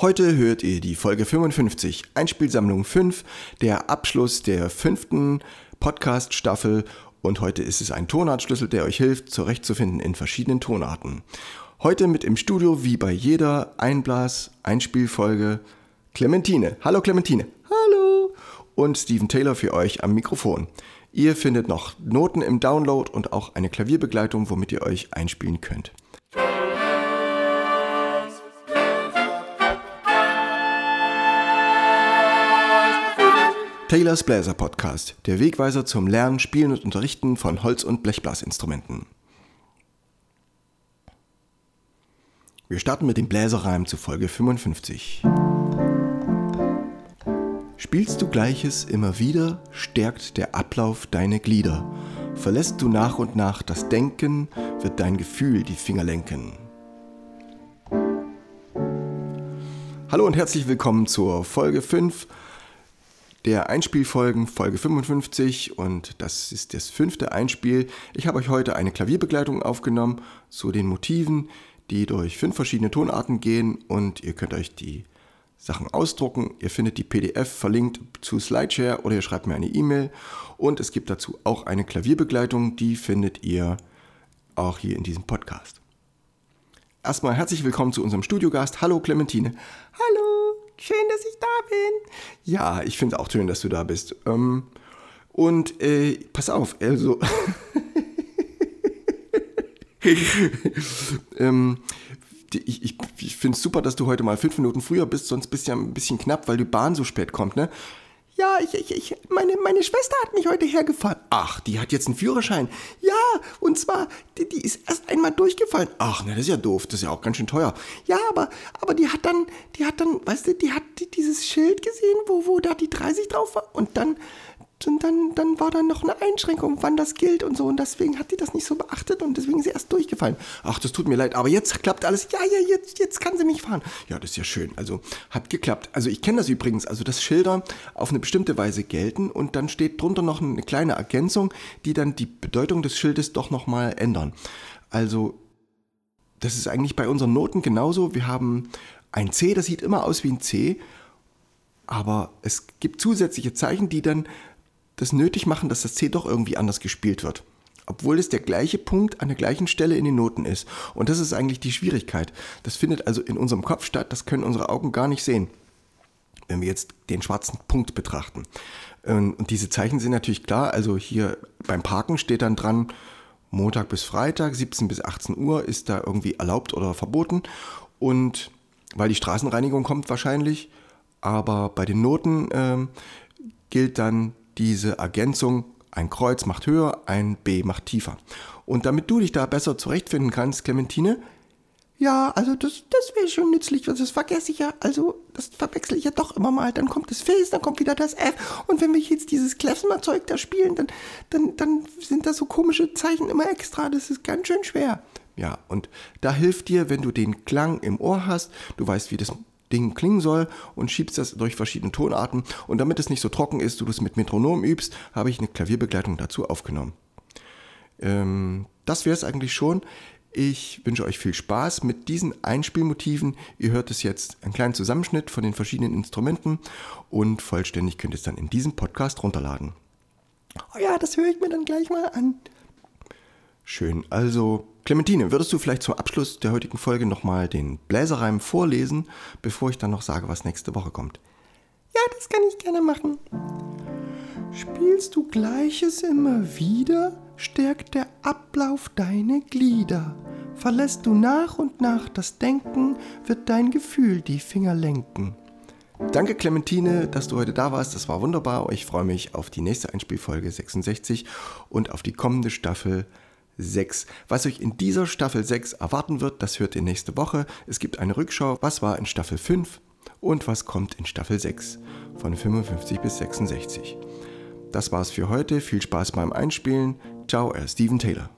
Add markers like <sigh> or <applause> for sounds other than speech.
Heute hört ihr die Folge 55, Einspielsammlung 5, der Abschluss der fünften Podcast-Staffel und heute ist es ein Tonartschlüssel, der euch hilft, zurechtzufinden in verschiedenen Tonarten. Heute mit im Studio, wie bei jeder Einblas-Einspielfolge, Clementine. Hallo Clementine. Hallo. Und Steven Taylor für euch am Mikrofon. Ihr findet noch Noten im Download und auch eine Klavierbegleitung, womit ihr euch einspielen könnt. Taylors Bläser Podcast, der Wegweiser zum Lernen, Spielen und Unterrichten von Holz- und Blechblasinstrumenten. Wir starten mit dem Bläserreim zu Folge 55. Spielst du Gleiches immer wieder, stärkt der Ablauf deine Glieder. Verlässt du nach und nach das Denken, wird dein Gefühl die Finger lenken. Hallo und herzlich willkommen zur Folge 5 der Einspielfolgen, Folge 55 und das ist das fünfte Einspiel. Ich habe euch heute eine Klavierbegleitung aufgenommen zu den Motiven, die durch fünf verschiedene Tonarten gehen und ihr könnt euch die Sachen ausdrucken. Ihr findet die PDF verlinkt zu Slideshare oder ihr schreibt mir eine E-Mail und es gibt dazu auch eine Klavierbegleitung, die findet ihr auch hier in diesem Podcast. Erstmal herzlich willkommen zu unserem Studiogast. Hallo Clementine. Hallo. Schön, dass ich da bin. Ja, ich finde auch schön, dass du da bist. Ähm, und äh, pass auf, also. <laughs> ähm, ich, ich, ich finde es super, dass du heute mal fünf Minuten früher bist, sonst bist du ja ein bisschen knapp, weil die Bahn so spät kommt, ne? Ja, ich, ich, ich, meine, meine Schwester hat mich heute hergefahren. Ach, die hat jetzt einen Führerschein. Ja, und zwar, die, die ist erst einmal durchgefallen. Ach, ne, das ist ja doof. Das ist ja auch ganz schön teuer. Ja, aber, aber die hat dann, die hat dann, weißt du, die hat dieses Schild gesehen, wo, wo da die 30 drauf war. Und dann, und dann, dann war da noch eine Einschränkung, wann das gilt und so. Und deswegen hat die das nicht so beachtet und deswegen ist sie erst durchgefallen. Ach, das tut mir leid, aber jetzt klappt alles. Ja, ja, jetzt, jetzt kann sie mich fahren. Ja, das ist ja schön. Also hat geklappt. Also ich kenne das übrigens, also dass Schilder auf eine bestimmte Weise gelten und dann steht drunter noch eine kleine Ergänzung, die dann die Bedeutung des Schildes doch nochmal ändern. Also das ist eigentlich bei unseren Noten genauso. Wir haben ein C, das sieht immer aus wie ein C, aber es gibt zusätzliche Zeichen, die dann das nötig machen, dass das C doch irgendwie anders gespielt wird. Obwohl es der gleiche Punkt an der gleichen Stelle in den Noten ist. Und das ist eigentlich die Schwierigkeit. Das findet also in unserem Kopf statt, das können unsere Augen gar nicht sehen, wenn wir jetzt den schwarzen Punkt betrachten. Ähm, und diese Zeichen sind natürlich klar, also hier beim Parken steht dann dran, Montag bis Freitag, 17 bis 18 Uhr ist da irgendwie erlaubt oder verboten. Und weil die Straßenreinigung kommt wahrscheinlich, aber bei den Noten ähm, gilt dann diese Ergänzung, ein Kreuz macht höher, ein B macht tiefer. Und damit du dich da besser zurechtfinden kannst, Clementine, ja, also das, das wäre schon nützlich, das vergesse ich ja, also das verwechsel ich ja doch immer mal. Dann kommt das Fes, dann kommt wieder das F. Und wenn wir jetzt dieses Klezmer-Zeug da spielen, dann, dann, dann sind da so komische Zeichen immer extra. Das ist ganz schön schwer. Ja, und da hilft dir, wenn du den Klang im Ohr hast, du weißt, wie das Ding klingen soll und schiebst das durch verschiedene Tonarten. Und damit es nicht so trocken ist, du das mit Metronom übst, habe ich eine Klavierbegleitung dazu aufgenommen. Ähm, das wäre es eigentlich schon. Ich wünsche euch viel Spaß mit diesen Einspielmotiven. Ihr hört es jetzt einen kleinen Zusammenschnitt von den verschiedenen Instrumenten und vollständig könnt ihr es dann in diesem Podcast runterladen. Oh ja, das höre ich mir dann gleich mal an. Schön. Also Clementine, würdest du vielleicht zum Abschluss der heutigen Folge nochmal den Bläserreim vorlesen, bevor ich dann noch sage, was nächste Woche kommt? Ja, das kann ich gerne machen. Spielst du Gleiches immer wieder, stärkt der Ablauf deine Glieder. Verlässt du nach und nach das Denken, wird dein Gefühl die Finger lenken. Danke Clementine, dass du heute da warst. Das war wunderbar. Ich freue mich auf die nächste Einspielfolge 66 und auf die kommende Staffel 6. Was euch in dieser Staffel 6 erwarten wird, das hört ihr nächste Woche. Es gibt eine Rückschau, was war in Staffel 5 und was kommt in Staffel 6 von 55 bis 66. Das war's für heute. Viel Spaß beim Einspielen. Ciao, er Steven Taylor.